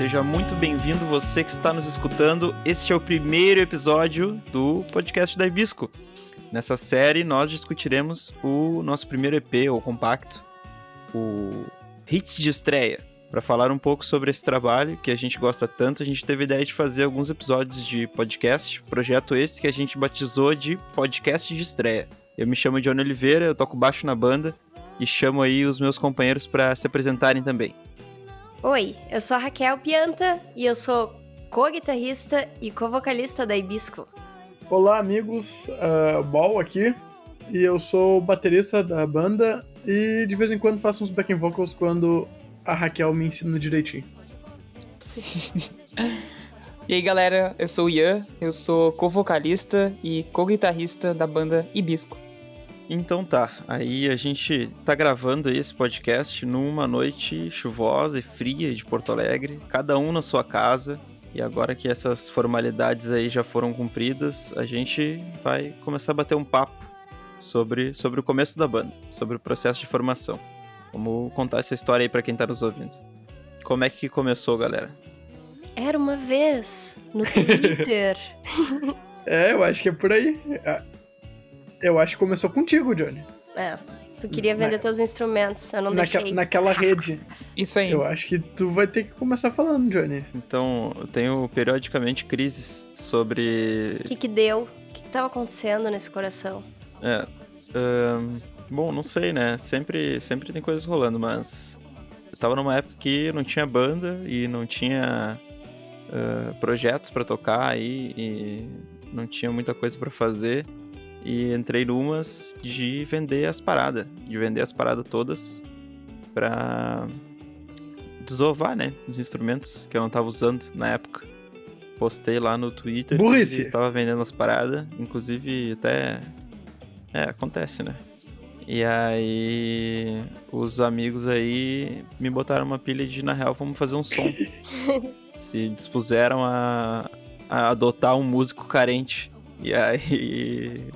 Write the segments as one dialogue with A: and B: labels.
A: Seja muito bem-vindo você que está nos escutando. Este é o primeiro episódio do podcast da Ibisco. Nessa série, nós discutiremos o nosso primeiro EP, ou compacto, o Hits de Estreia. Para falar um pouco sobre esse trabalho que a gente gosta tanto, a gente teve a ideia de fazer alguns episódios de podcast, projeto esse que a gente batizou de Podcast de Estreia. Eu me chamo Johnny Oliveira, eu toco baixo na banda e chamo aí os meus companheiros para se apresentarem também.
B: Oi, eu sou a Raquel Pianta e eu sou co-guitarrista e co-vocalista da Ibisco.
C: Olá, amigos, uh, Ball aqui e eu sou baterista da banda e de vez em quando faço uns backing vocals quando a Raquel me ensina direitinho.
D: e aí, galera, eu sou o Ian, eu sou co-vocalista e co-guitarrista da banda Ibisco.
A: Então tá, aí a gente tá gravando esse podcast numa noite chuvosa e fria de Porto Alegre, cada um na sua casa. E agora que essas formalidades aí já foram cumpridas, a gente vai começar a bater um papo sobre, sobre o começo da banda, sobre o processo de formação. Vamos contar essa história aí para quem tá nos ouvindo. Como é que começou, galera?
B: Era uma vez no Twitter.
C: é, eu acho que é por aí. Eu acho que começou contigo, Johnny.
B: É. Tu queria vender Na... teus instrumentos, eu não
C: Naque...
B: deixei.
C: Naquela rede.
D: Isso aí.
C: Eu acho que tu vai ter que começar falando, Johnny.
A: Então, eu tenho periodicamente crises sobre.
B: O que que deu? O que que tava acontecendo nesse coração?
A: É. bom, não sei, né? Sempre, sempre tem coisas rolando, mas. Eu tava numa época que não tinha banda e não tinha uh, projetos para tocar aí e não tinha muita coisa para fazer. E entrei numas de vender as paradas. De vender as paradas todas pra desovar, né? Os instrumentos que eu não tava usando na época. Postei lá no Twitter.
C: Burrice!
A: Que tava vendendo as paradas. Inclusive, até. É, acontece, né? E aí. Os amigos aí me botaram uma pilha de, na real, vamos fazer um som. Se dispuseram a, a adotar um músico carente. E aí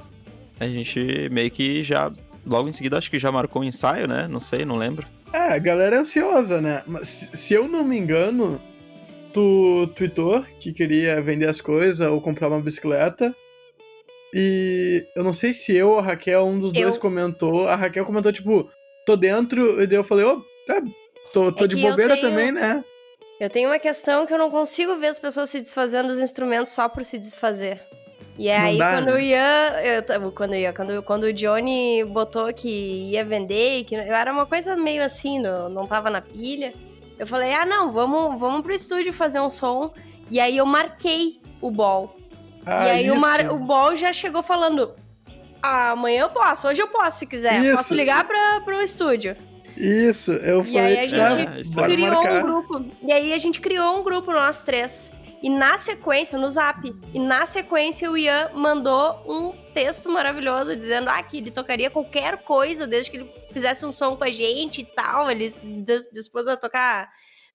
A: a gente meio que já, logo em seguida, acho que já marcou um ensaio, né? Não sei, não lembro.
C: É, a galera é ansiosa, né? Mas se eu não me engano, tu tweetou que queria vender as coisas ou comprar uma bicicleta. E eu não sei se eu ou a Raquel, um dos eu... dois comentou. A Raquel comentou, tipo, tô dentro, e daí eu falei, ô, oh, é, tô, tô é de bobeira tenho... também, né?
B: Eu tenho uma questão que eu não consigo ver as pessoas se desfazendo dos instrumentos só por se desfazer. E aí, dá, quando né? eu ia. Eu, quando eu ia, quando, quando o Johnny botou que ia vender, que eu era uma coisa meio assim, não, não tava na pilha. Eu falei, ah, não, vamos, vamos pro estúdio fazer um som. E aí eu marquei o Ball. Ah, e aí o, Mar, o Ball já chegou falando: ah, amanhã eu posso, hoje eu posso, se quiser. Isso. Posso ligar pra, pro estúdio.
C: Isso, eu
B: falei. E aí a gente ah, criou um grupo. E aí a gente criou um grupo, nós três. E na sequência, no zap, e na sequência o Ian mandou um texto maravilhoso dizendo ah, que ele tocaria qualquer coisa desde que ele fizesse um som com a gente e tal. Ele dispôs a tocar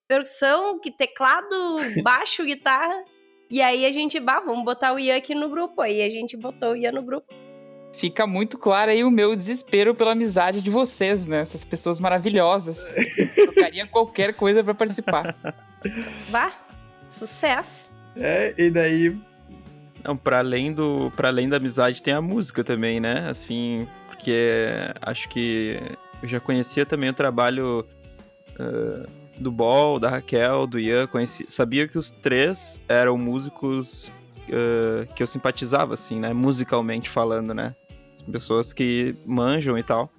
B: percussão, que teclado, baixo, guitarra. E aí a gente, bah, vamos botar o Ian aqui no grupo. Aí a gente botou o Ian no grupo.
D: Fica muito claro aí o meu desespero pela amizade de vocês, né? Essas pessoas maravilhosas. Tocaria qualquer coisa para participar.
B: Vá. Sucesso.
C: É, e daí.
A: Não, pra além, do, pra além da amizade tem a música também, né? Assim, porque acho que eu já conhecia também o trabalho uh, do Ball, da Raquel, do Ian. Conheci, sabia que os três eram músicos uh, que eu simpatizava, assim, né? Musicalmente falando, né? Pessoas que manjam e tal.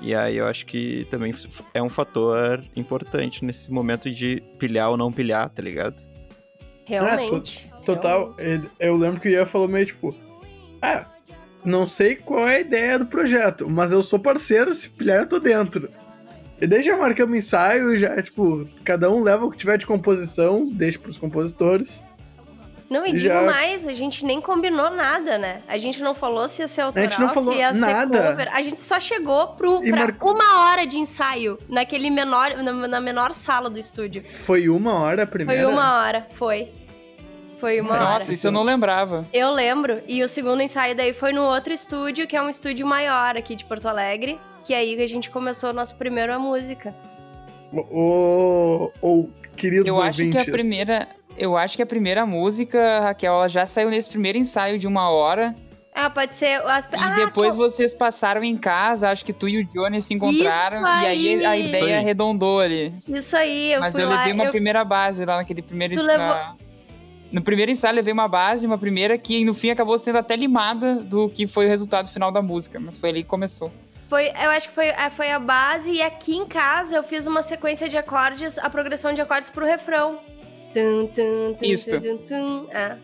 A: E aí eu acho que também é um fator importante nesse momento de pilhar ou não pilhar, tá ligado?
B: Realmente.
C: É, total. Realmente. Eu lembro que o Ian falou meio tipo. Ah, não sei qual é a ideia do projeto, mas eu sou parceiro, se pilhar eu tô dentro. E daí já marcamos ensaio, já, tipo, cada um leva o que tiver de composição, deixa pros compositores.
B: Não, e digo mais, a gente nem combinou nada, né? A gente não falou se ia ser autoral,
C: a gente não falou
B: se ia
C: nada.
B: ser cover. A gente só chegou pro, pra mar... uma hora de ensaio, naquele menor, na, na, menor sala do estúdio.
C: Foi uma hora a primeira?
B: Foi uma hora, foi. Foi uma
D: Nossa,
B: hora.
D: Nossa, isso eu não lembrava.
B: Eu lembro. E o segundo ensaio daí foi no outro estúdio, que é um estúdio maior aqui de Porto Alegre. Que é aí que a gente começou a nossa primeira música.
C: O, o, queridos
D: Eu acho
C: ouvintes.
D: que a primeira. Eu acho que a primeira música, Raquel, ela já saiu nesse primeiro ensaio de uma hora.
B: Ah, pode ser. As...
D: E
B: ah,
D: depois vocês passaram em casa, acho que tu e o Johnny se encontraram.
B: Isso
D: E aí a
B: aí!
A: Isso
D: ideia
A: aí.
D: arredondou ali.
B: Isso aí, eu
D: Mas
B: fui
D: eu
B: lá.
D: levei uma
B: eu-
D: primeira base lá naquele primeiro
B: Tu
D: ensaio.
B: levou-
D: No primeiro ensaio, eu levei uma base, uma primeira que no fim acabou sendo até limada do que foi o resultado final da música. Mas foi ali que começou.
B: Foi, eu acho que foi, é, foi a base, e aqui em casa eu fiz uma sequência de acordes, a progressão de acordes pro refrão. Tum, tum, tum,
D: Isso.
B: tum, tum, tum. É,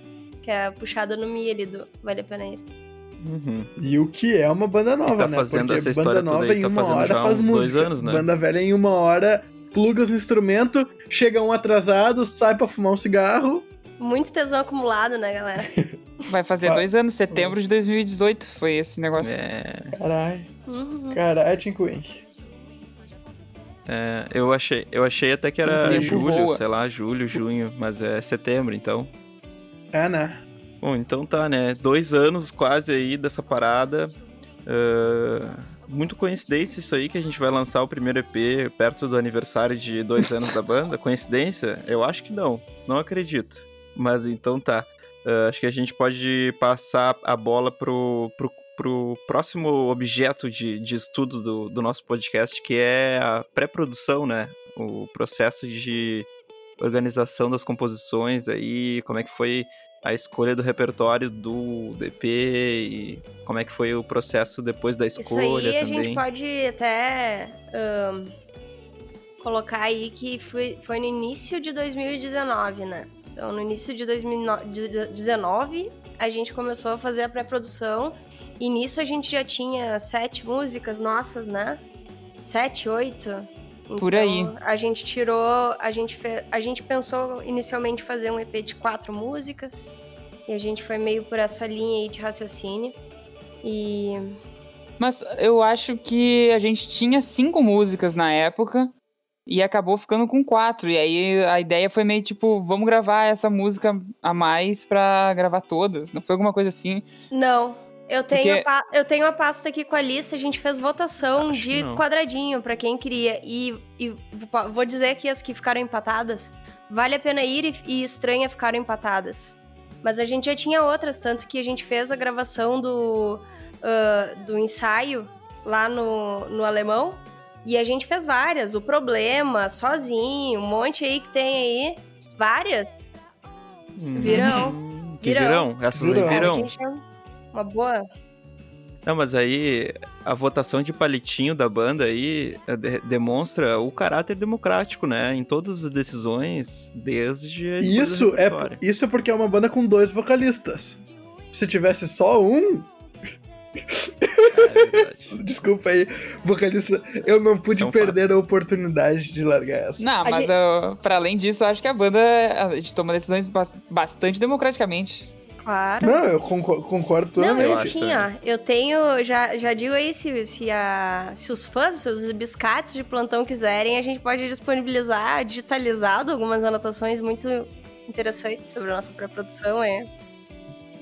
B: que é a puxada no Mi ali do Vale a Pena Ir.
A: Uhum.
C: E o que é uma banda nova,
A: tá
C: né?
A: fazendo
C: Porque
A: essa história
C: banda nova
A: aí,
C: em
A: tá
C: uma hora faz música.
A: anos, né?
C: Banda velha em uma hora pluga os instrumentos, chega um atrasado, sai pra fumar um cigarro.
B: Muito tesão acumulado, né, galera?
D: Vai fazer dois anos, setembro de 2018 foi esse negócio.
A: É,
C: Caralho,
B: Uhum.
C: caralho, Tim Queen.
A: é, eu, achei, eu achei até que era julho,
D: voa.
A: sei lá, julho, junho, mas é setembro, então.
C: É, né?
A: Bom, então tá, né? Dois anos quase aí dessa parada. Ah, muito coincidência isso aí que a gente vai lançar o primeiro EP perto do aniversário de dois anos da banda. Coincidência? Eu acho que não. Não acredito. Mas então tá. Ah, acho que a gente pode passar a bola pro, pro, pro próximo objeto de, de estudo do, do nosso podcast, que é a pré-produção, né? O processo de organização das composições aí, como é que foi a escolha do repertório do DP e como é que foi o processo depois da
B: Isso
A: escolha
B: aí a
A: também.
B: gente pode até ahn, colocar aí que foi, foi no início de 2019, né? Então, no início de 2019, a gente começou a fazer a pré-produção. E nisso a gente já tinha sete músicas nossas, né? Sete, oito.
D: Por
B: Então,
D: aí.
B: A gente tirou. A gente, fe, a gente pensou inicialmente fazer um EP de quatro músicas. E a gente foi meio por essa linha aí de raciocínio. E
D: Mas eu acho que a gente tinha cinco músicas na época e acabou ficando com quatro. E aí a ideia foi meio tipo, vamos gravar essa música a mais pra gravar todas. Não foi alguma coisa assim?
B: Não. Eu tenho,
D: Porque-
B: a, eu tenho a pasta aqui com a lista, a gente fez votação
A: Acho
B: de quadradinho pra quem queria. E, e vo- vou dizer que as que ficaram empatadas, Vale a Pena Ir e, e Estranha ficaram empatadas. Mas a gente já tinha outras, tanto que a gente fez a gravação do, ah, do ensaio lá no, no Alemão. E a gente fez várias. O Problema, Sozinho, um monte aí que tem aí. Várias.
A: Hum,
B: Virão.
A: Que
B: Virão.
A: virão? Essas aí
C: Virão.
B: A
A: virão.
B: gente é uma boa.
A: Não, mas aí a votação de palitinho da banda aí eh, de- demonstra o caráter democrático, né? Em todas as decisões, desde a
C: Isso é, isso é porque é uma banda com dois vocalistas. Se tivesse só um,
A: É
C: desculpa aí, vocalista, eu não pude
A: um
C: perder a oportunidade de largar essa.
D: Não,
B: A
D: mas
B: gente-
D: pra além disso, eu acho que a banda a gente toma decisões bas- bastante democraticamente.
B: Claro.
C: Não, eu concordo, concordo
B: Não, eu assim, ó, eu tenho, já, já digo aí, se, se, a, se os fãs, se os biscates de plantão quiserem, a gente pode disponibilizar digitalizado algumas anotações muito interessantes sobre a nossa pré-produção, é.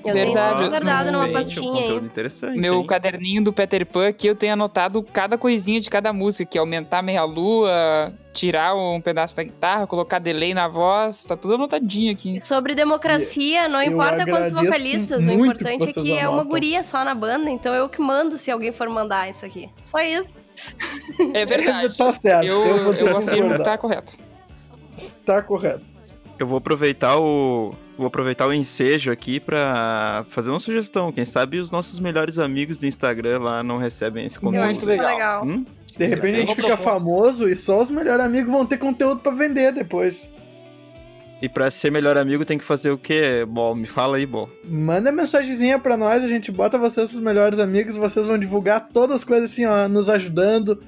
B: Eu
D: Verdade,
B: tenho guardado numa
A: um
B: pastinha
A: conteúdo
B: aí.
A: interessante.
D: Meu
A: hein?
D: caderninho do Peter Pan aqui eu tenho anotado cada coisinha de cada música, que é aumentar meia lua, tirar um pedaço da guitarra, colocar delay na voz, tá tudo anotadinho aqui.
B: Sobre democracia, não
C: eu
B: importa quantos vocalistas, o importante é
C: que
B: que é uma guria só na banda, então eu que mando se alguém for mandar isso aqui. Só isso.
D: É verdade.
C: tá certo.
D: Eu, eu
C: que
D: afirmo que tá correto.
C: Tá correto.
A: Eu vou aproveitar o. Vou aproveitar o ensejo aqui pra fazer uma sugestão. Quem sabe os nossos melhores amigos do Instagram lá não recebem esse
B: Eu acho
A: conteúdo.
D: Muito legal.
B: legal.
A: Hum?
C: De repente a gente fica famoso e só os melhores amigos vão ter conteúdo pra vender depois.
A: E pra ser melhor amigo tem que fazer o quê? Bom, me fala aí, Bom.
C: Manda mensagenzinha pra nós, a gente bota vocês os melhores amigos, vocês vão divulgar todas as coisas assim, ó, nos ajudando.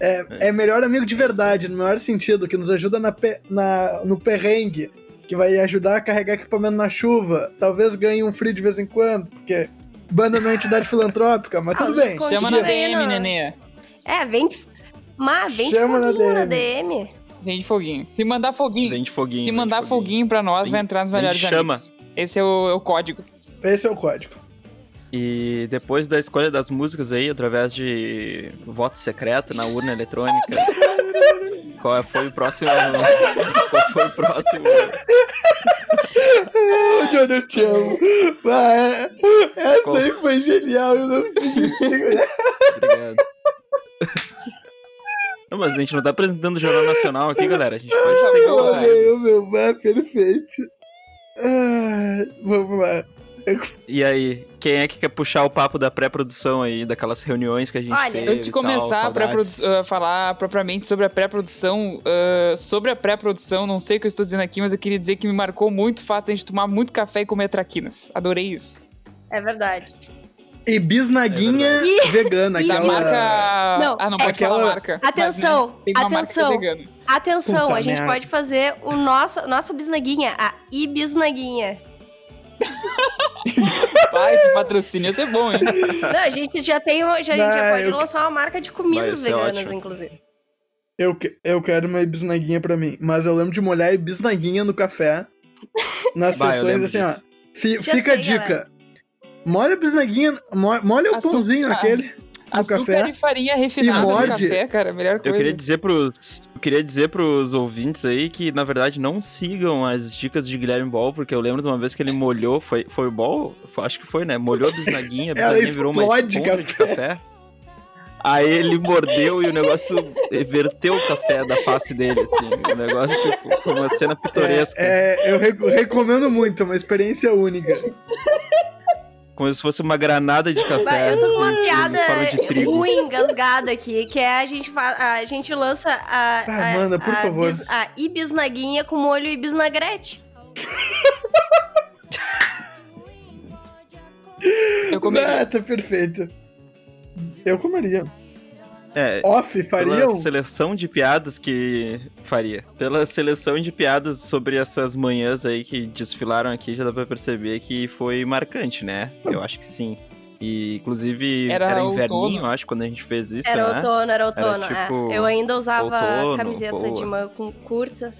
C: É, é melhor amigo de verdade, no maior sentido, que nos ajuda na, na- no perrengue, que vai ajudar a carregar equipamento na chuva, talvez ganhe um free de vez em quando, porque banda não é entidade filantrópica, mas tudo bem.
D: Chama na DM, nenê.
B: É, vem de. Mas vem
C: Chama
B: de
C: na
B: foguinho na
C: DM.
B: DM.
D: Vem de foguinho. Se mandar foguinho,
A: Vem de foguinho.
D: se mandar foguinho pra nós,
A: Vem-
D: vai entrar nos melhores
A: chama.
D: amigos. Esse é o, é o código.
C: Esse é o código.
A: E depois da escolha das músicas aí, através de voto secreto na urna eletrônica, qual foi o próximo? qual foi o próximo?
C: Johnny, eu te amo. Mas, essa qual? aí foi genial, eu não consegui segurar. Obrigado.
A: Não, mas a gente não tá apresentando o Jornal Nacional aqui, galera. A gente pode isso.
C: Meu, meu, meu, perfeito. Ah, vamos lá.
A: E aí, quem é que quer puxar o papo da pré-produção aí, daquelas reuniões que a gente Olha, teve
D: antes de começar a uh, falar propriamente sobre a pré-produção, uh, sobre a pré-produção, não sei o que eu estou dizendo aqui, mas eu queria dizer que me marcou muito o fato de a gente tomar muito café e comer traquinas. Adorei isso.
B: É verdade.
C: E bisnaguinha é vegana.
D: E
C: aquela...
D: marca... Não, não pode aquela... falar marca.
B: Atenção, mas, né, atenção. Atenção, Puta a gente merda. pode fazer o nosso, nossa bisnaguinha, a ibisnaguinha.
D: Pai, esse patrocínio ia ser bom, hein?
B: Não, a gente já tem, já, Não, já pode eu... lançar uma marca de comidas veganas, ótimo. inclusive.
C: Eu, eu quero uma bisnaguinha pra mim, mas eu lembro de molhar bisnaguinha no café. Nas Vai, sessões, assim, disso. ó. Fi, fica sei, a dica. Galera. Molha a bisnaguinha, molha o pãozinho aquele.
D: Açúcar café, e farinha refinada no café, cara, melhor coisa.
A: Eu queria dizer pros, eu queria dizer pros ouvintes aí que, na verdade, não sigam as dicas de Guilherme Ball, porque eu lembro de uma vez que ele molhou, foi, foi o Ball? Acho que foi, né? Molhou a bisnaguinha, a bisnaguinha virou uma esponja de café. Aí ele mordeu e o negócio verteu o café da face dele, assim. O negócio foi uma cena pitoresca.
C: É, é eu recomendo muito, é uma experiência única.
A: Como se fosse uma granada de café.
B: Eu tô com uma piada ruim, engasgada aqui, que é a gente, a gente lança a,
C: ah, a, manda, por
B: a,
C: favor.
B: Bis, a ibisnaguinha com molho ibisnagrete.
C: Eu comeria. Ah, tá perfeito. Eu comeria.
A: É,
C: Off fariam? Pela
A: seleção de piadas que faria. Pela seleção de piadas sobre essas manhãs aí que desfilaram aqui, já dá pra perceber que foi marcante, né? Eu acho que sim. E, inclusive, era, era inverninho, eu acho, quando a gente fez isso,
B: Era
A: né?
B: outono, era outono. Era, tipo, é. Eu ainda usava outono, camiseta boa. de manga curta.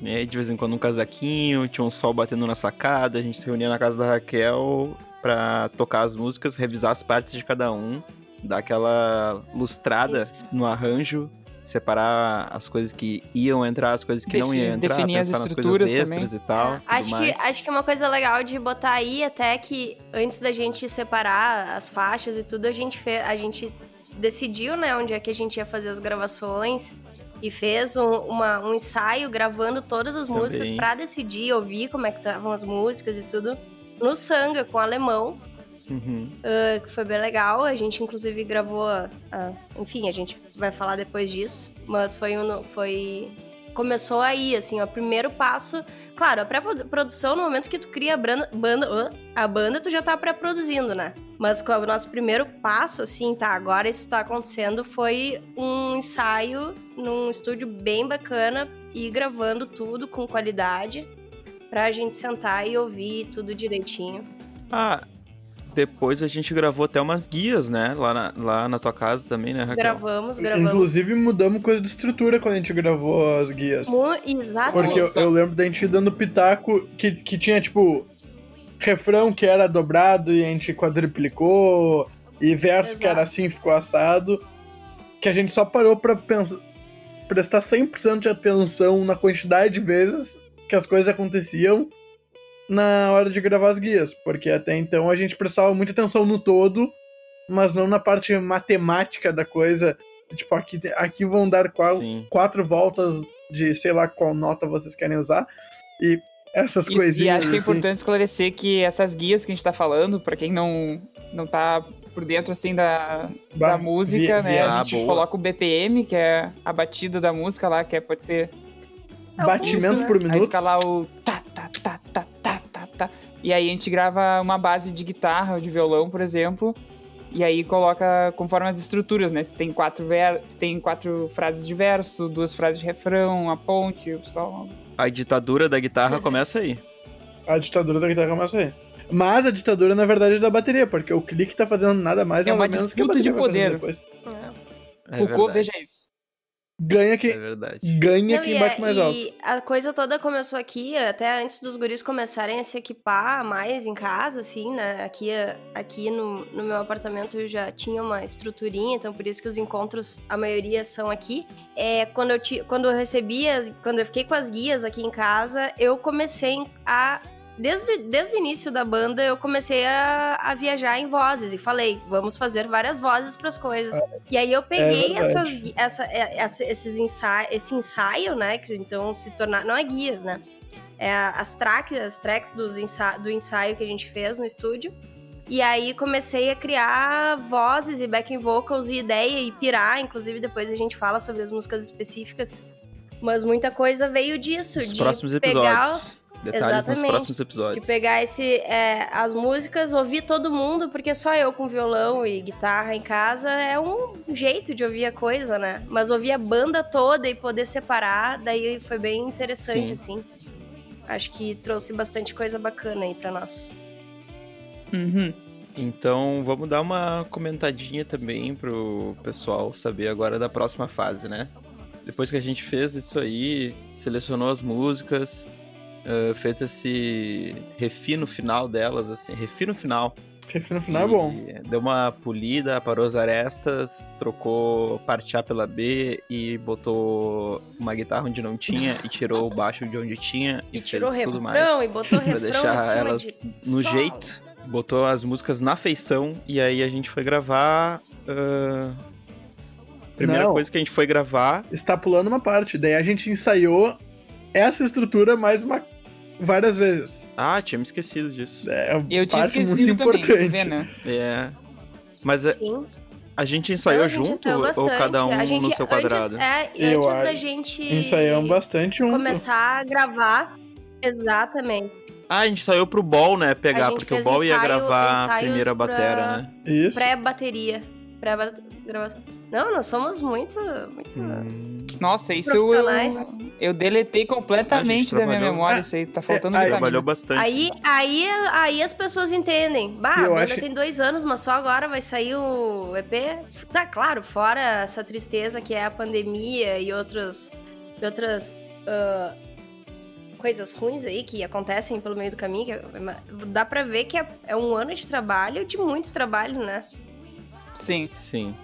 A: E aí, de vez em quando, um casaquinho, tinha um sol batendo na sacada, a gente se reunia na casa da Raquel pra tocar as músicas, revisar as partes de cada um dar aquela lustrada Isso. no arranjo, separar as coisas que iam entrar, as coisas que Defi não iam entrar, definir pensar as estruturas nas coisas extras também. e tal. É,
B: acho, que, acho que uma coisa legal de botar aí até que antes da gente separar as faixas e tudo, a gente fez, a gente decidiu, né, onde é que a gente ia fazer as gravações e fez um, uma, um ensaio gravando todas as também. músicas para decidir, ouvir como é que estavam as músicas e tudo no Sanga com o alemão
A: Uhum.
B: Uh, que foi bem legal. A gente, inclusive, gravou. Uh, enfim, a gente vai falar depois disso. Mas foi um. Foi, começou aí, assim, o primeiro passo. Claro, a pré-produção, no momento que tu cria a banda, banda a banda, tu já tá pré-produzindo, né? Mas o nosso primeiro passo, assim, tá, agora isso tá acontecendo, foi um ensaio num estúdio bem bacana e gravando tudo com qualidade pra gente sentar e ouvir tudo direitinho.
A: Ah, depois a gente gravou até umas guias, né? Lá na, lá na tua casa também, né, Raquel?
B: Gravamos, gravamos.
C: Inclusive mudamos coisa de estrutura quando a gente gravou as guias.
B: Exato.
C: Porque eu, eu, lembro da gente dando pitaco que, que tinha, tipo, refrão que era dobrado e a gente quadriplicou, e verso Exato. que era assim ficou assado. Que a gente só parou pra pensar, prestar 100% de atenção na quantidade de vezes que as coisas aconteciam na hora de gravar as guias, porque até então a gente prestava muita atenção no todo, mas não na parte matemática da coisa. Tipo, aqui, aqui vão dar qual, quatro voltas de sei lá qual nota vocês querem usar. E essas Isso, coisinhas.
D: E acho que é
C: assim.
D: importante esclarecer que essas guias que a gente tá falando, para quem não, não tá por dentro assim da, bah, da música, via, né? Via, a gente coloca o BPM, que é a batida da música lá, que é, pode ser.
C: É Batimentos por minuto.
D: Aí fica lá o tá, tá, tá, tá, tá? E aí a gente grava uma base de guitarra ou de violão, por exemplo, e aí coloca conforme as estruturas, né? Se tem quatro, ver... Se tem quatro frases de verso, duas frases de refrão, a ponte, o sol.
A: A ditadura da guitarra começa aí.
C: A ditadura da guitarra começa aí. Mas a ditadura, na verdade, é da bateria, porque o clique tá fazendo nada mais
D: é
C: uma
D: disputa de poder. É.
C: É
D: Foucault, veja isso.
C: Ganha quem,
A: É verdade.
C: ganha
B: Não,
C: quem
B: e
C: bate
B: é-
C: mais
B: e
C: alto.
B: a coisa toda começou aqui, até antes dos guris começarem a se equipar mais em casa, assim, né? Aqui, aqui no, no meu apartamento eu já tinha uma estruturinha, então por isso que os encontros, a maioria são aqui. É, quando, eu ti, quando eu recebi, as, quando eu fiquei com as guias aqui em casa, eu comecei a desde, desde o início da banda, eu comecei a, a viajar em vozes e falei, vamos fazer várias vozes para as coisas. E aí eu peguei
C: verdade.
B: essas, essa, é, essa- esses ensaio, esse ensaio, né, que então se tornar, não é guias, né? É as tracks, as tracks dos ensa, do ensaio que a gente fez no estúdio. E aí comecei a criar vozes e backing vocals e ideia e pirar, inclusive depois a gente fala sobre as músicas específicas. Mas muita coisa veio disso,
A: Nos
B: de
A: próximos
B: pegar
A: Detalhes nos
B: Exatamente.
A: próximos episódios.
B: de pegar esse, é, as músicas, ouvir todo mundo, porque só eu com violão e guitarra em casa é um jeito de ouvir a coisa, né? Mas ouvir a banda toda e poder separar, daí foi bem interessante, assim. Acho que trouxe bastante coisa bacana aí pra nós.
D: Uhum.
A: Então, vamos dar uma comentadinha também pro pessoal saber agora da próxima fase, né? Depois que a gente fez isso aí, selecionou as músicas, eh, fez esse refino final delas, assim, refino final.
C: Porque no final é bom.
A: Deu uma polida, parou as arestas, trocou parte A pela B e botou uma guitarra onde não tinha e tirou o baixo de onde tinha e,
B: E, tirou
A: fez tudo
B: refrão
A: mais
B: e botou
A: pra deixar elas
B: de
A: no
B: solo.
A: jeito. Botou as músicas na feição e aí a gente foi gravar. ah, Primeira
C: Não.
A: coisa que a gente foi gravar.
C: Está pulando uma parte. Daí a gente ensaiou essa estrutura mais uma várias vezes.
A: Ah, tinha me esquecido disso.
C: É uma
D: Eu tinha esquecido
C: muito
D: também, tá
C: importante.
D: vendo?
A: É. Mas a,
B: Sim.
A: a gente ensaiou
B: Não, gente
A: junto
B: ensaiou
A: ou cada um
B: gente,
A: no seu
B: antes-
A: quadrado?
B: é,
C: Eu
B: antes da gente
C: Ensaiamos bastante um.
B: começar a gravar. Exatamente.
A: Ah, a gente saiu pro Ball, né? Pegar,
B: gente
A: porque o Ball ia
B: ensaio-
A: gravar a primeira
B: pra-
A: batera, né?
C: Isso.
B: Pré-bateria. Pré-gravação. Não, nós somos muito. muito
A: Hum,
D: Nossa, isso eu, eu deletei completamente da minha memória. Isso aí tá faltando
C: é, aí-
A: trabalhou bastante.
B: Aí, aí, aí as pessoas entendem. Bah,
C: Eu
B: a banda
C: acho-
B: tem dois anos, mas só agora vai sair o EP. Tá claro, fora essa tristeza que é a pandemia e outros, e outras ah, coisas ruins aí que acontecem pelo meio do caminho. que é- dá pra ver que é, é um ano de trabalho, de muito trabalho, né?
D: Sim.
A: Sim.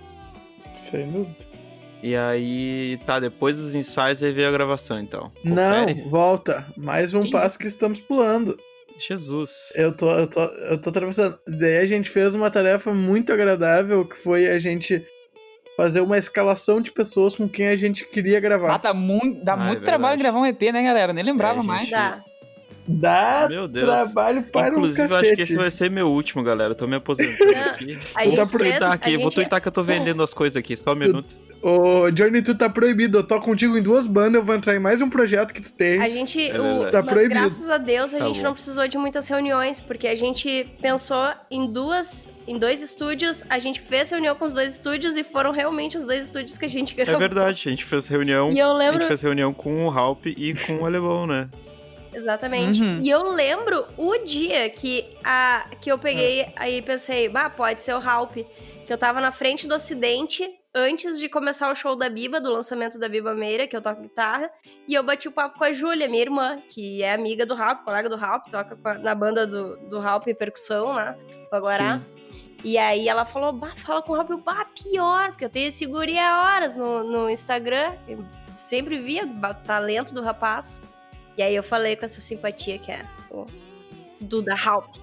C: Sem dúvida.
A: E aí, tá, depois dos ensaios aí veio a gravação, então. Confere?
C: Não, volta. Mais um
D: Sim.
C: passo que estamos pulando.
A: Jesus.
C: Eu tô, eu tô, eu tô atravessando. Daí a gente fez uma tarefa muito agradável, que foi a gente fazer uma escalação de pessoas com quem a gente queria
D: Ah,
C: gravar.
D: dá muito, dá
A: Ah, é
D: muito trabalho
A: verdade.
D: gravar um EP, né, galera? Nem lembrava
A: É, gente.
D: mais.
B: Dá.
C: Dá
A: Meu Deus.
C: trabalho para
A: Inclusive,
C: um
A: eu acho
C: cacete.
A: que esse vai ser meu último, galera. Eu tô me aposentando aqui.
B: A
A: Vou
B: gente
C: tá
B: fez,
A: tuitar
B: a
A: aqui, vou tuitar que eu tô vendendo as coisas aqui, só um minuto.
C: Ô, Johnny, tu tá proibido. Eu tô contigo em duas bandas, eu vou entrar em mais um projeto que tu tem.
B: A gente,
A: É
B: o-.
C: Tá
B: mas
C: proibido.
B: graças a Deus a
A: Tá
B: gente
A: bom.
B: não precisou de muitas reuniões, porque a gente pensou em duas, em dois estúdios, a gente fez reunião com os dois estúdios e foram realmente os dois estúdios que a gente
A: É
B: gravou.
A: verdade, a gente fez reunião.
B: E eu
A: A
B: lembro,
A: gente fez reunião com o Halp e com o Alemão, né?
B: Exatamente.
D: Uhum.
B: E eu lembro o dia que a que eu peguei aí pensei, bah, pode ser o Halp, que eu tava na frente do Ocidente antes de começar o show da Biba, do lançamento da Biba Meira, que eu toco guitarra, e eu bati o papo com a Júlia, minha irmã, que é amiga do Halp, colega do Halp, toca a- na banda do, do Halp percussão, né? Com a Guará. E aí ela falou, bah, fala com o Halp, bah, pior, porque eu tenho esse guri há horas no, no Instagram, eu sempre via o talento do rapaz. E aí eu falei com essa simpatia que é o Duda Halp.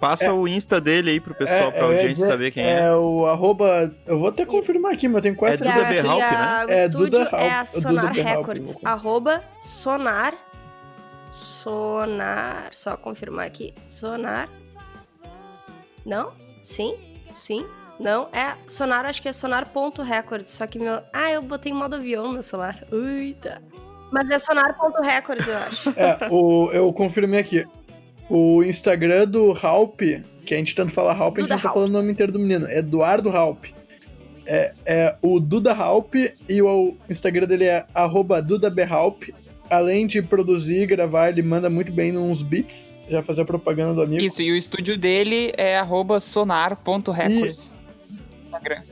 A: Passa
C: É.
A: o Insta dele aí pro pessoal, pra
C: eu ia
A: audiência
C: dizer,
A: saber quem é.
C: É o arroba. Eu vou até confirmar aqui, mas eu tenho quase
A: É
B: E
A: Duda
B: a,
A: B. Halp,
B: a-
A: né?
B: o
C: É,
B: estúdio
C: Duda
B: é a
C: Duda
B: Sonar.
C: Halp,
B: Records. Arroba Sonar. Sonar. Só confirmar aqui. Sonar. Não? Sim? Sim? Não? É Sonar, acho que é Sonar.records. Só que meu. Ah, eu botei em modo avião no meu celular. Eita. Mas é Sonar.records, eu acho.
C: É, o, eu confirmei aqui. O Instagram do Halp, que a gente tanto fala Halp, a gente não tá
B: Halp.
C: falando o nome inteiro do menino. É Eduardo Halp. É, é o Duda Halp e o Instagram dele é arroba DudaBHalp. Além de produzir e gravar, ele manda muito bem nos beats. Já fazer a propaganda do amigo.
D: Isso, e o estúdio dele é arroba sonar.records. Instagram.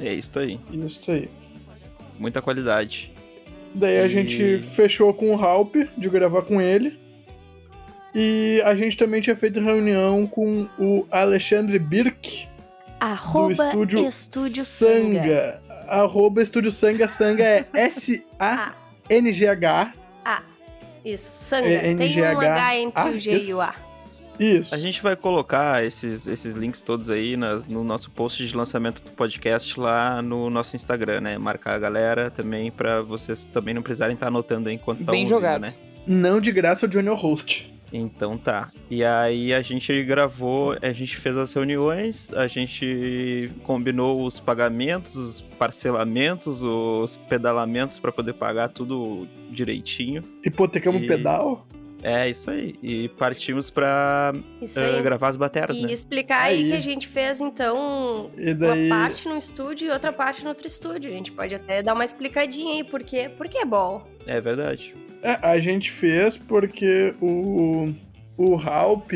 A: É isso aí.
C: Isso aí.
A: muita qualidade.
C: Daí a gente fechou com o Halp de gravar com ele. E a gente também tinha feito reunião com o Alexandre Birk.
B: Arroba do estúdio, estúdio
C: Sanga. Sanga. Arroba Estúdio Sanga. Sanga é S-A-N-G-H.
B: Ah, isso. Sanga. É, Tem um H entre ah, o G isso. e o A.
C: Isso.
A: A gente vai colocar esses, esses links todos aí na, no nosso post de lançamento do podcast lá no nosso Instagram, né? Marcar a galera também para vocês também não precisarem estar anotando enquanto tá
D: Bem ouvindo, jogado. né?
C: Não de graça o Junior Host.
A: Então tá. E aí a gente gravou, a gente fez as reuniões, a gente combinou os pagamentos, os parcelamentos, os pedalamentos para poder pagar tudo direitinho.
C: Hipotecamos e... pedal?
A: É, isso aí. E partimos pra uh, gravar as baterias,
B: e
A: né?
B: E explicar aí. aí. que a gente fez, então, daí... uma parte no estúdio e outra parte no outro estúdio. A gente pode até dar uma explicadinha aí, porque, porque é bom.
A: É verdade.
C: É, a gente fez porque o, o Halp,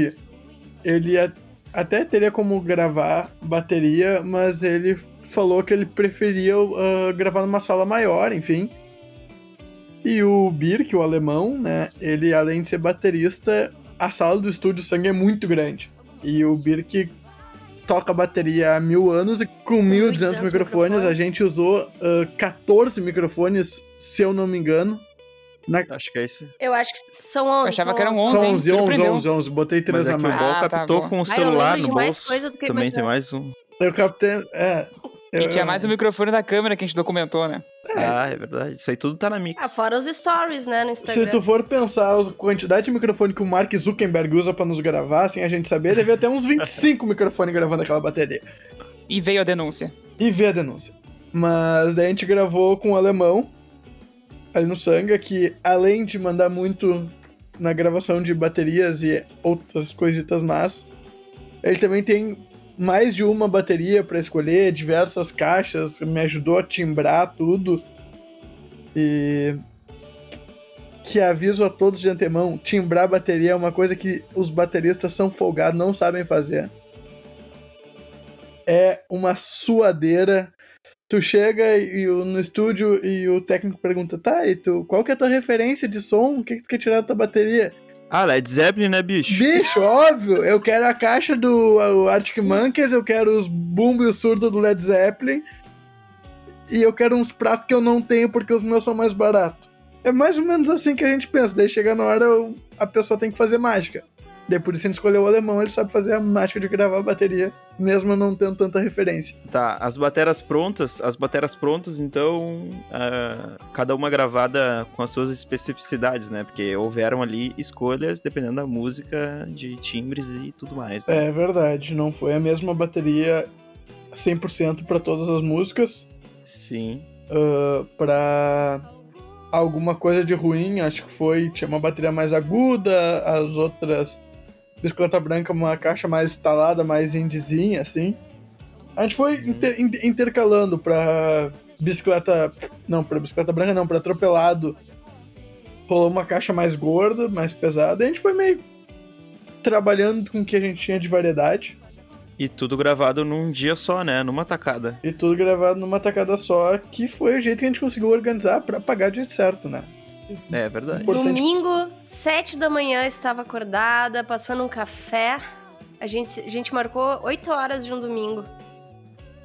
C: ele até teria como gravar bateria, mas ele falou que ele preferia uh, gravar numa sala maior, enfim. E o Birk, o alemão, né? Ele, além de ser baterista, a sala do estúdio Sangue é muito grande. E o Birk toca bateria há mil anos e com 1.200 microfones, microfones, a gente usou uh, 14 microfones, se eu não me engano.
A: Na... Acho que é isso.
B: Eu acho que são 11. Eu
D: achava que eram 11,
C: São 11, 11, 11, 11, Botei três
A: Mas
C: é a
A: mais.
C: o
A: Bol ah, captou tá com o celular no bolso. Também tem mais um.
C: Eu captei, é...
D: E tinha mais o microfone da câmera que a gente documentou, né?
A: É. Ah, é verdade. Isso aí tudo tá na mix.
B: Ah, fora os stories, né, no Instagram.
C: Se tu for pensar a quantidade de microfone que o Mark Zuckerberg usa pra nos gravar, sem a gente saber, deve ter uns 25 microfones gravando aquela bateria.
D: E veio a denúncia.
C: E veio a denúncia. Mas daí a gente gravou com o alemão, ali no Sanga, que além de mandar muito na gravação de baterias e outras coisitas más, ele também tem mais de uma bateria para escolher, diversas caixas, me ajudou a timbrar tudo. E que aviso a todos de antemão, timbrar bateria é uma coisa que os bateristas são folgados, não sabem fazer. É uma suadeira. Tu chega e, no estúdio e o técnico pergunta, tá, e tu, qual que é a tua referência de som? O que, que tu quer tirar da tua bateria?
A: Ah, Led Zeppelin, né, bicho?
C: Bicho, óbvio. Eu quero a caixa do Arctic Monkeys, eu quero os bumbo e o surdo do Led Zeppelin. E eu quero uns pratos que eu não tenho porque os meus são mais baratos. É mais ou menos assim que a gente pensa. Daí chega na hora, a pessoa tem que fazer mágica. Daí por isso gente escolheu o alemão, ele sabe fazer a mágica de gravar a bateria, mesmo não tendo tanta referência.
A: Tá, as bateras prontas, as bateras prontas, então, uh, cada uma gravada com as suas especificidades, né? Porque houveram ali escolhas dependendo da música, de timbres e tudo mais.
C: Né? É verdade, não foi a mesma bateria 100% para todas as músicas.
A: Sim.
C: Uh, para alguma coisa de ruim, acho que foi. Tinha uma bateria mais aguda, as outras bicicleta branca uma caixa mais instalada, mais indizinha, assim. A gente foi inter intercalando pra bicicleta. Não, pra bicicleta branca não, pra atropelado. Rolou uma caixa mais gorda, mais pesada. E a gente foi meio trabalhando com o que a gente tinha de variedade.
A: E tudo gravado num dia só, né? Numa tacada.
C: E tudo gravado numa tacada só, que foi o jeito que a gente conseguiu organizar para pagar do jeito certo, né?
A: É verdade.
B: Domingo, sete da manhã, estava acordada, passando um café. A gente, a gente marcou oito horas de um domingo.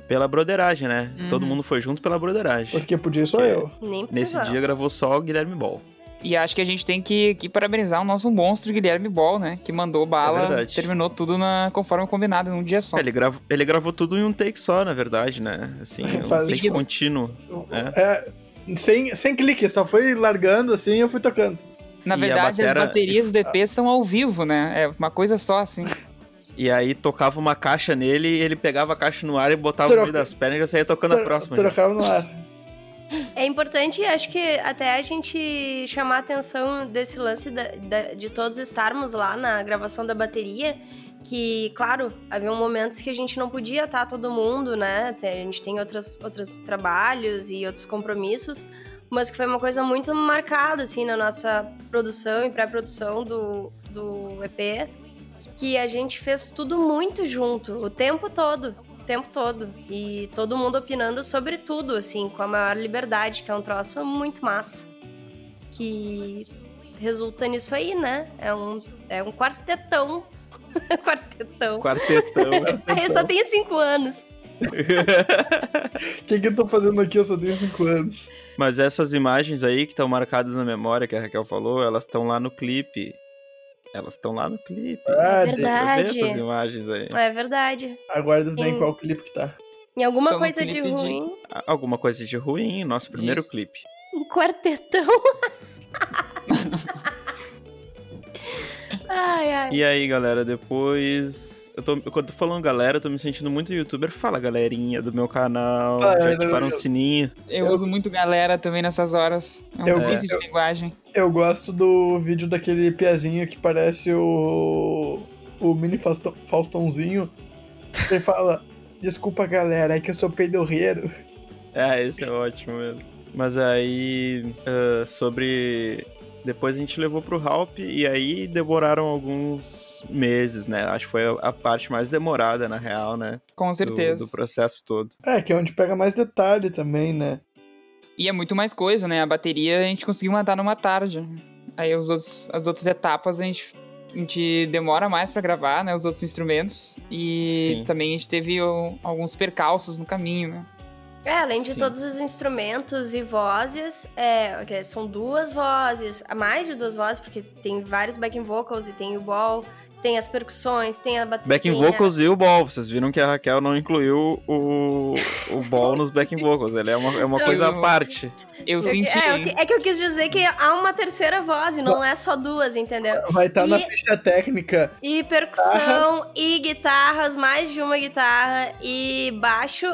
A: Pela broderagem, né? Uhum. Todo mundo foi junto pela broderagem.
C: Porque podia só eu.
B: Nem
A: Nesse dia gravou só o Guilherme Ball.
D: E acho que a gente tem que, que parabenizar o nosso monstro Guilherme Ball, né? Que mandou bala, é terminou tudo na, conforme combinado, num dia só.
A: É, ele, gravou, ele gravou tudo em um take só, na verdade, né? Assim, um Faz... take contínuo.
C: É. é sem, sem clique, só foi largando assim e eu fui tocando.
D: Na verdade, batera... as baterias do DP são ao vivo, né? É uma coisa só assim.
A: E aí tocava uma caixa nele, e ele pegava a caixa no ar e botava Troca... no meio das pernas e já saía tocando a próxima.
C: Trocava já. no ar.
B: É importante, acho que até a gente chamar a atenção desse lance da, da, de todos estarmos lá na gravação da bateria, que, claro, havia momentos que a gente não podia estar todo mundo, né? A gente tem outros, outros trabalhos e outros compromissos, mas que foi uma coisa muito marcada, assim, na nossa produção e pré-produção do, do EP, que a gente fez tudo muito junto, o tempo todo. tempo todo. E todo mundo opinando sobre tudo, assim, com a maior liberdade, que é um troço muito massa. Que resulta nisso aí, né? É um, é um quartetão. quartetão.
A: Quartetão.
B: eu só tenho cinco anos.
C: O que, que eu tô fazendo aqui? Eu só tenho 5 anos.
A: Mas essas imagens aí que estão marcadas na memória, que a Raquel falou, elas estão lá no clipe. Elas estão lá no clipe.
C: Ah,
B: É
C: de-
B: verdade.
A: Ver essas imagens aí.
B: É verdade.
C: Agora em
B: Em-
C: qual clipe que tá.
B: Em alguma
D: Estão
B: coisa de
D: clipe de-
B: ruim.
A: Alguma coisa de ruim, nosso primeiro
D: Isso.
A: clipe.
B: Um quartetão. Ai, ai.
A: E aí, galera, depois. Eu tô, quando eu tô falando galera, eu tô me sentindo muito youtuber. Fala, galerinha do meu canal.
C: Fala,
A: já ativaram o sininho.
D: Eu,
C: Eu-
D: uso muito galera também nessas horas. É um
C: Eu-
D: vício de linguagem.
C: Eu gosto do vídeo daquele piazinho que parece o. o mini Fausto- Faustãozinho. Ele fala: Desculpa, galera, é que eu sou peidorreiro.
A: Ah, esse é ótimo mesmo. Mas aí, ah, sobre. Depois a gente levou pro Halp e aí demoraram alguns meses, né? Acho que foi a, parte mais demorada, na real, né?
D: Com
A: Do-
D: certeza.
A: Do, processo todo.
C: É, que é onde pega mais detalhe também, né?
D: E é muito mais coisa, né? A bateria a gente conseguiu matar numa tarde. Aí os outros, as outras etapas a gente, a gente demora mais pra gravar, né? Os outros instrumentos. E
A: Sim.
D: também a gente teve alguns percalços no caminho, né?
B: É, além de
A: Sim.
B: todos os instrumentos e vozes, é, que são duas vozes, mais de duas vozes, porque tem vários backing vocals e tem o ball, tem as percussões, tem a bateria.
A: Backing vocals e o ball. Vocês viram que a Raquel não incluiu o, o ball nos backing vocals. Ele é uma, é uma
D: Eu-
A: coisa à parte.
D: Eu
B: É,
D: senti.
B: é, que- é que eu quis dizer que há uma terceira voz e não é só duas, entendeu?
C: Vai estar na
B: E-
C: ficha técnica.
B: E percussão e guitarras, mais de uma guitarra e baixo.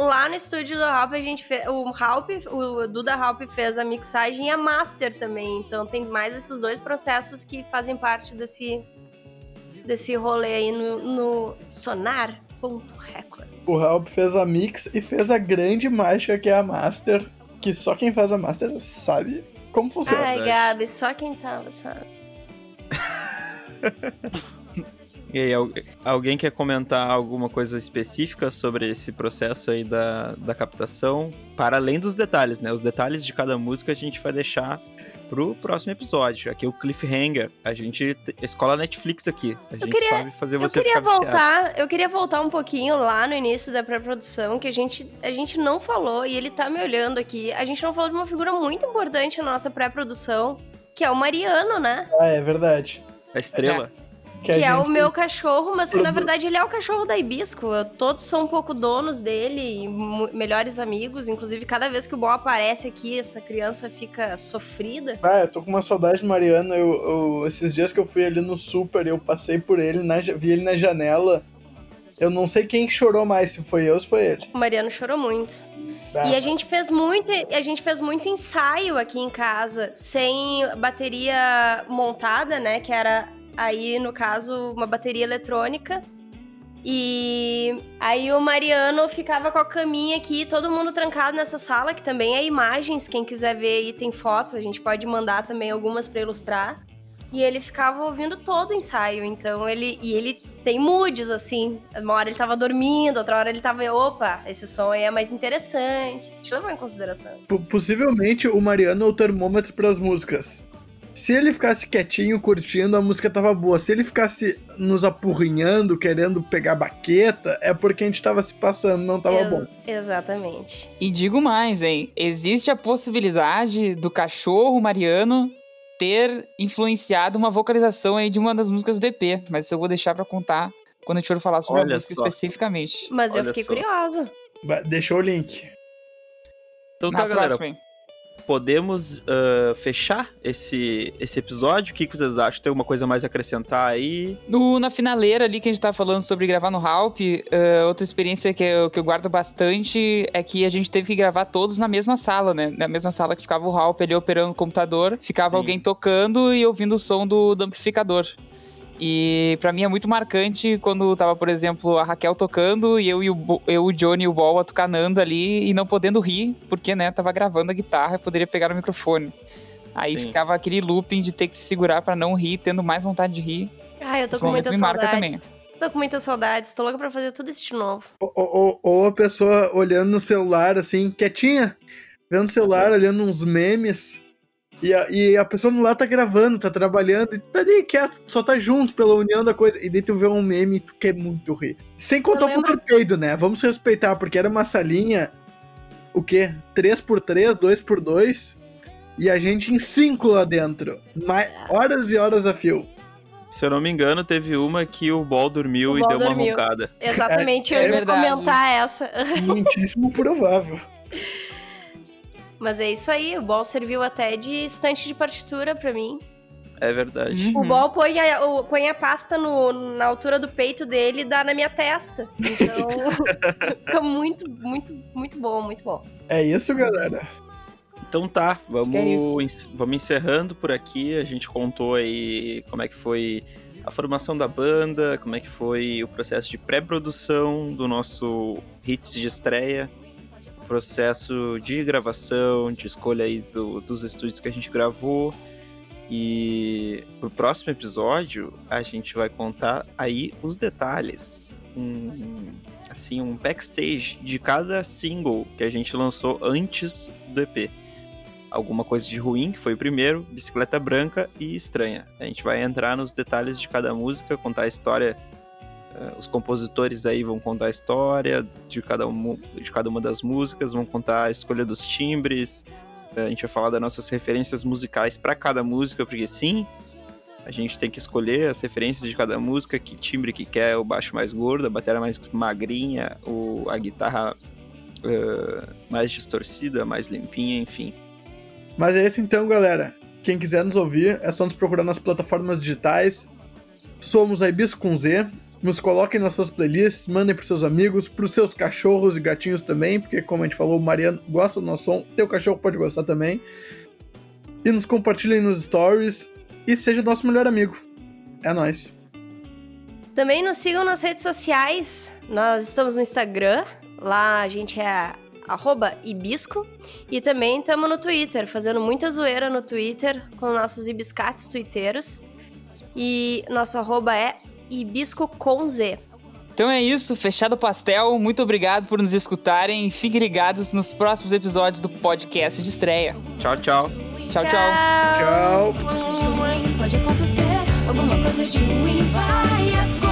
B: Lá no estúdio do Halp, a gente fez. O Halp, o Duda Halp fez a mixagem e a master também. Então tem mais esses dois processos que fazem parte desse, desse rolê aí no, no Sonar.records.
C: O Halp fez a mix e fez a grande marcha que é a Master. Que só quem faz a Master sabe como funciona.
B: Ai. Gabi, só quem tava, sabe?
A: E aí, al- alguém quer comentar alguma coisa específica sobre esse processo aí da, da captação? Para além dos detalhes, né? Os detalhes de cada música a gente vai deixar pro próximo episódio. Aqui é o Cliffhanger. A gente. te- Escola Netflix aqui. A gente
B: queria-
A: sabe fazer
B: Eu
A: você
B: queria
A: ficar viciado.
B: voltar, eu queria voltar um pouquinho lá no início da pré-produção, que a gente, a gente não falou, e ele tá me olhando aqui. A gente não falou de uma figura muito importante na nossa pré-produção, que é o Mariano, né?
C: Ah, é verdade.
A: A estrela.
B: Que,
C: a
B: é o meu cachorro, mas que na
C: produ-
B: verdade ele é o cachorro da Hibisco. Todos são um pouco donos dele, e melhores amigos. Inclusive, cada vez que o Bom aparece aqui, essa criança fica sofrida.
C: Ah, eu tô com uma saudade do Mariano. Eu, eu- esses dias que eu fui ali no super, eu passei por ele, na vi ele na janela. Eu não sei quem chorou mais, se foi eu ou se foi ele.
B: O Mariano chorou muito.
C: Ah,
B: E a gente fez muito, a gente fez muito ensaio aqui em casa, sem bateria montada, né? Que era aí, no caso, uma bateria eletrônica. E aí o Mariano ficava com a caminha aqui, todo mundo trancado nessa sala, que também é imagens, quem quiser ver aí tem fotos, a gente pode mandar também algumas pra ilustrar. E ele ficava ouvindo todo o ensaio, então ele. E ele tem moods, assim. Uma hora ele tava dormindo, outra hora ele tava. Opa, esse som aí é mais interessante. Deixa eu levar em consideração.
C: po- possivelmente o Mariano é o termômetro pras músicas. Se ele ficasse quietinho, curtindo, a música tava boa. Se ele ficasse nos apurrinhando, querendo pegar baqueta, é porque a gente tava se passando, não tava
B: Ex-
C: bom.
B: Exatamente.
D: E digo mais, hein? Existe a possibilidade do cachorro Mariano ter influenciado uma vocalização aí de uma das músicas do EP. Mas isso eu vou deixar pra contar quando a gente for falar sobre
A: Olha
D: a música
A: só.
D: especificamente.
B: Mas eu
A: Olha
B: fiquei
A: só.
B: curiosa.
C: Deixou o link.
A: Então
D: Na
A: tá, galera.
D: próxima, hein?
A: Podemos ah, fechar esse, esse episódio? O que, que vocês acham? Tem alguma coisa mais a acrescentar aí?
D: No, na finaleira ali que a gente tá falando sobre gravar no Halp, eh, outra experiência que eu, que eu guardo bastante é que a gente teve que gravar todos na mesma sala, né? Na mesma sala que ficava o Halp ali operando o computador, ficava
A: Sim.
D: alguém tocando e ouvindo o som do, do amplificador. E pra mim é muito marcante quando tava, por exemplo, a Raquel tocando e eu, e o, Bo- eu o Johnny e o Bol atucanando ali e não podendo rir, porque, né, tava gravando a guitarra e poderia pegar no microfone. Aí
A: Sim.
D: ficava aquele looping de ter que se segurar pra não rir, tendo mais vontade de rir.
B: Ai, eu tô
D: Esse
B: com muita
D: me marca
B: saudade. tô com muitas saudades, tô louca pra fazer tudo isso de novo.
C: Ou, ou, ou a pessoa olhando no celular, assim, quietinha, vendo o celular, olhando uns memes. E a, e a pessoa no lá tá gravando, tá trabalhando, e tá ali quieto, só tá junto pela união da coisa. E daí tu vê um meme e tu quer muito rir. Sem contar o torpedo, né? Vamos respeitar, porque era uma salinha, o quê? 3x3, 2x2, e a gente em 5 lá dentro. Mais, horas e horas a fio.
A: Se eu não me engano, teve uma que o Ball dormiu o e deu dormiu. uma roncada.
B: Exatamente, é, eu ia comentar essa.
C: Muitíssimo provável.
B: Mas é isso aí, o Ball serviu até de estante de partitura para mim.
A: É verdade.
B: Uhum. O Ball põe a, o, põe a pasta no, na altura do peito dele e dá na minha testa. Então, fica muito, muito, muito bom, muito bom.
C: É isso, galera.
A: Então tá, vamos, é vamos encerrando por aqui. A gente contou aí como é que foi a formação da banda, como é que foi o processo de pré-produção do nosso hits de estreia, processo de gravação, de escolha aí do, dos estúdios que a gente gravou. E pro próximo episódio a gente vai contar aí os detalhes, um, assim, um backstage de cada single que a gente lançou antes do EP alguma coisa de ruim, que foi o primeiro, Bicicleta Branca e Estranha. A gente vai entrar nos detalhes de cada música, contar a história. Uh, os compositores aí vão contar a história de cada, um, de cada uma das músicas, vão contar a escolha dos timbres. Uh, a gente vai falar das nossas referências musicais para cada música, porque sim, a gente tem que escolher as referências de cada música, que timbre que quer, o baixo mais gordo, a bateria mais magrinha, o, a guitarra uh, mais distorcida, mais limpinha, enfim.
C: Mas é isso então, galera. Quem quiser nos ouvir, é só nos procurar nas plataformas digitais. Somos a Ibisco com Z. Nos coloquem nas suas playlists, mandem pros seus amigos, pros seus cachorros e gatinhos também, porque como a gente falou, o Mariano gosta do nosso som, teu cachorro pode gostar também. E nos compartilhem nos stories e seja nosso melhor amigo. É nós.
B: Também nos sigam nas redes sociais. Nós estamos no Instagram. Lá a gente é arroba Ibisco. E também estamos no Twitter, fazendo muita zoeira no Twitter com nossos ibiscates twitteiros. E nosso arroba é hibisco com Z.
D: Então é isso, fechado o pastel. Muito obrigado por nos escutarem. Fiquem ligados nos próximos episódios do podcast de estreia.
A: Tchau, tchau. Tchau,
D: tchau. Tchau.
C: tchau.